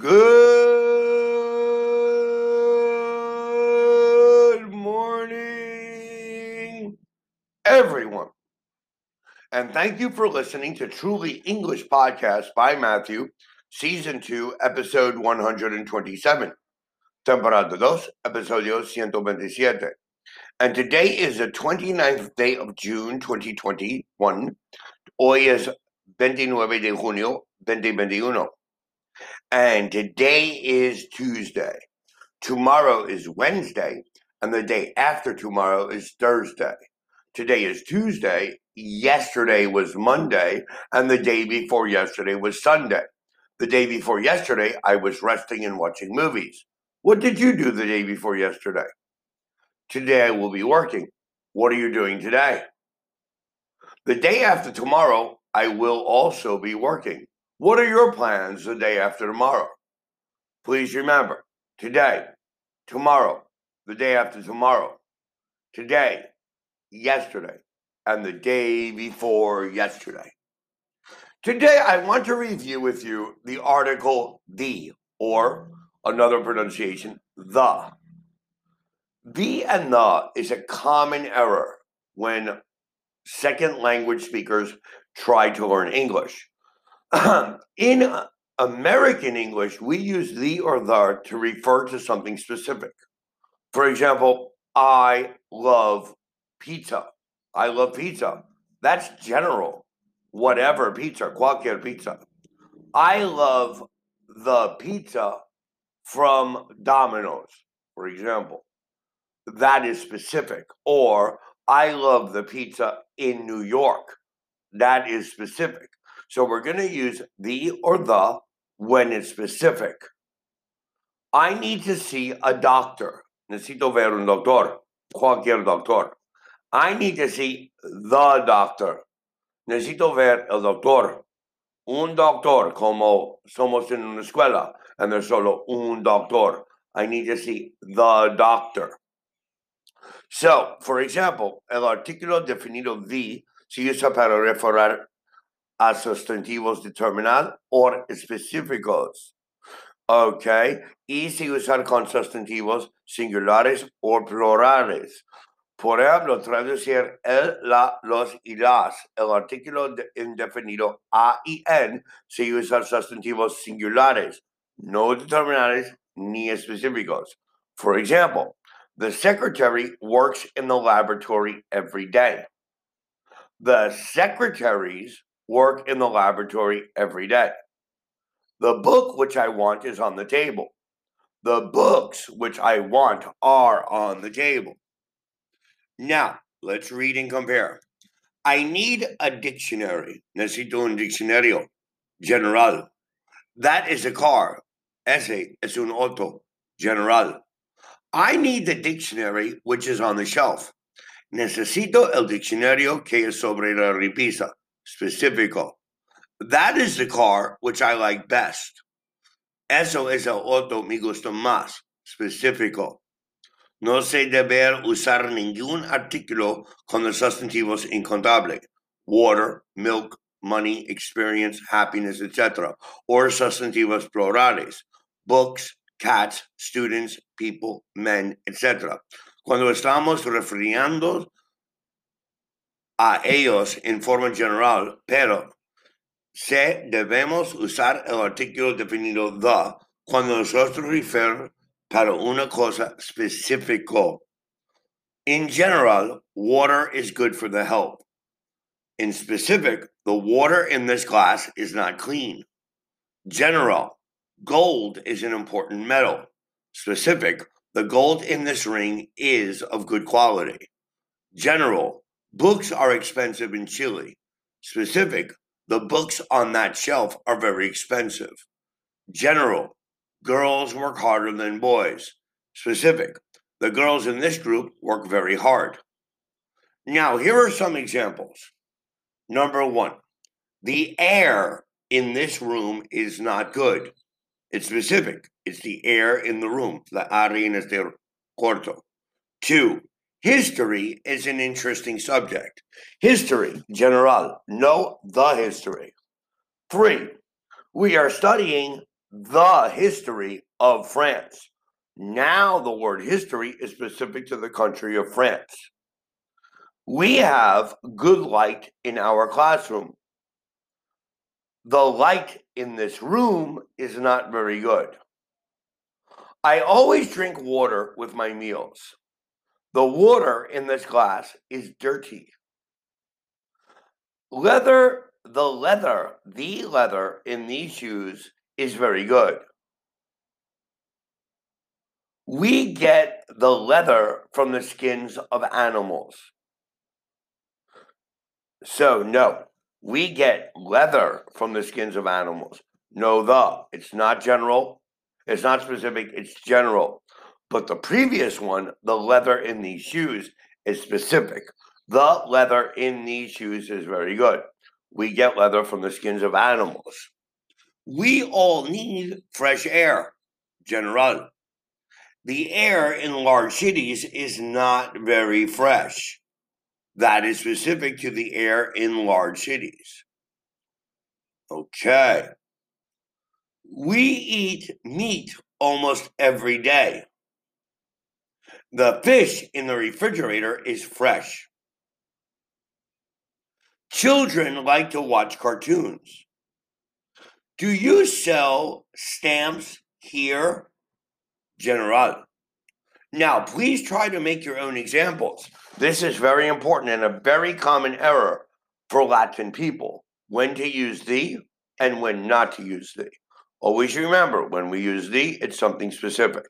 Good morning, everyone. And thank you for listening to Truly English Podcast by Matthew, Season 2, Episode 127. Temporada 2, Episodio 127. And today is the 29th day of June 2021. Hoy es 29 de junio 2021. And today is Tuesday. Tomorrow is Wednesday. And the day after tomorrow is Thursday. Today is Tuesday. Yesterday was Monday. And the day before yesterday was Sunday. The day before yesterday, I was resting and watching movies. What did you do the day before yesterday? Today I will be working. What are you doing today? The day after tomorrow, I will also be working. What are your plans the day after tomorrow? Please remember today, tomorrow, the day after tomorrow, today, yesterday, and the day before yesterday. Today, I want to review with you the article the, or another pronunciation, the. The and the is a common error when second language speakers try to learn English. In American English, we use the or the to refer to something specific. For example, I love pizza. I love pizza. That's general. Whatever pizza, cualquier pizza. I love the pizza from Domino's, for example. That is specific. Or I love the pizza in New York. That is specific. So we're going to use the or the when it's specific. I need to see a doctor. Necesito ver un doctor. Cualquier doctor. I need to see the doctor. Necesito ver el doctor. Un doctor, como somos en una escuela, and there's solo un doctor. I need to see the doctor. So, for example, el artículo definido the se usa para referir a sustantivos determinados or específicos. Ok. Y se usan con sustantivos singulares o plurales. Por ejemplo, traducir el, la, los y las. El artículo de, indefinido a y en se usan sustantivos singulares, no determinados ni específicos. For example, the secretary works in the laboratory every day. The secretaries work in the laboratory every day. The book which I want is on the table. The books which I want are on the table. Now, let's read and compare. I need a dictionary. Necesito un diccionario general. That is a car. Ese es un auto general. I need the dictionary which is on the shelf. Necesito el diccionario que es sobre la repisa. Específico. That is the car which I like best. Eso es el auto me gusta más. Specifico. No se debe usar ningún artículo con los sustantivos incontables. Water, milk, money, experience, happiness, etc. Or sustantivos plurales. Books, cats, students, people, men, etc. Cuando estamos refiriendo a ellos en forma general, pero se debemos usar el artículo definido the cuando nosotros referimos para una cosa específico. In general, water is good for the health. In specific, the water in this glass is not clean. General, gold is an important metal. Specific, the gold in this ring is of good quality. General, books are expensive in Chile. Specific, the books on that shelf are very expensive. General, girls work harder than boys. Specific, the girls in this group work very hard. Now, here are some examples. Number one, the air in this room is not good. It's specific. It's the air in the room. La aire en este cuarto. Two, history is an interesting subject. History, general, know the history. Three, we are studying the history of France. Now, the word history is specific to the country of France. We have good light in our classroom. The light in this room is not very good. I always drink water with my meals. The water in this glass is dirty. Leather, the leather, the leather in these shoes is very good. We get the leather from the skins of animals. So, no, we get leather from the skins of animals. No, the. It's not general. It's not specific. It's general. But the previous one, the leather in these shoes, is specific. The leather in these shoes is very good. We get leather from the skins of animals. We all need fresh air, general. The air in large cities is not very fresh. That is specific to the air in large cities. Okay. We eat meat almost every day. The fish in the refrigerator is fresh. Children like to watch cartoons. Do you sell stamps here? General. Now, please try to make your own examples. This is very important and a very common error for Latin people when to use the and when not to use the. Always remember when we use the, it's something specific.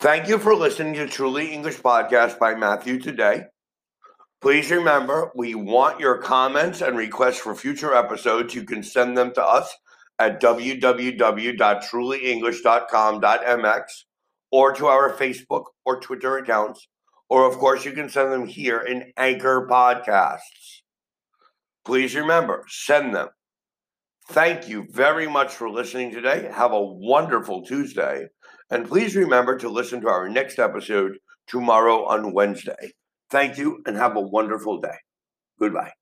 Thank you for listening to Truly English Podcast by Matthew today. Please remember, we want your comments and requests for future episodes. You can send them to us at www.trulyenglish.com.mx or to our Facebook or Twitter accounts. Or, of course, you can send them here in Anchor Podcasts. Please remember, send them. Thank you very much for listening today. Have a wonderful Tuesday. And please remember to listen to our next episode tomorrow on Wednesday. Thank you and have a wonderful day. Goodbye.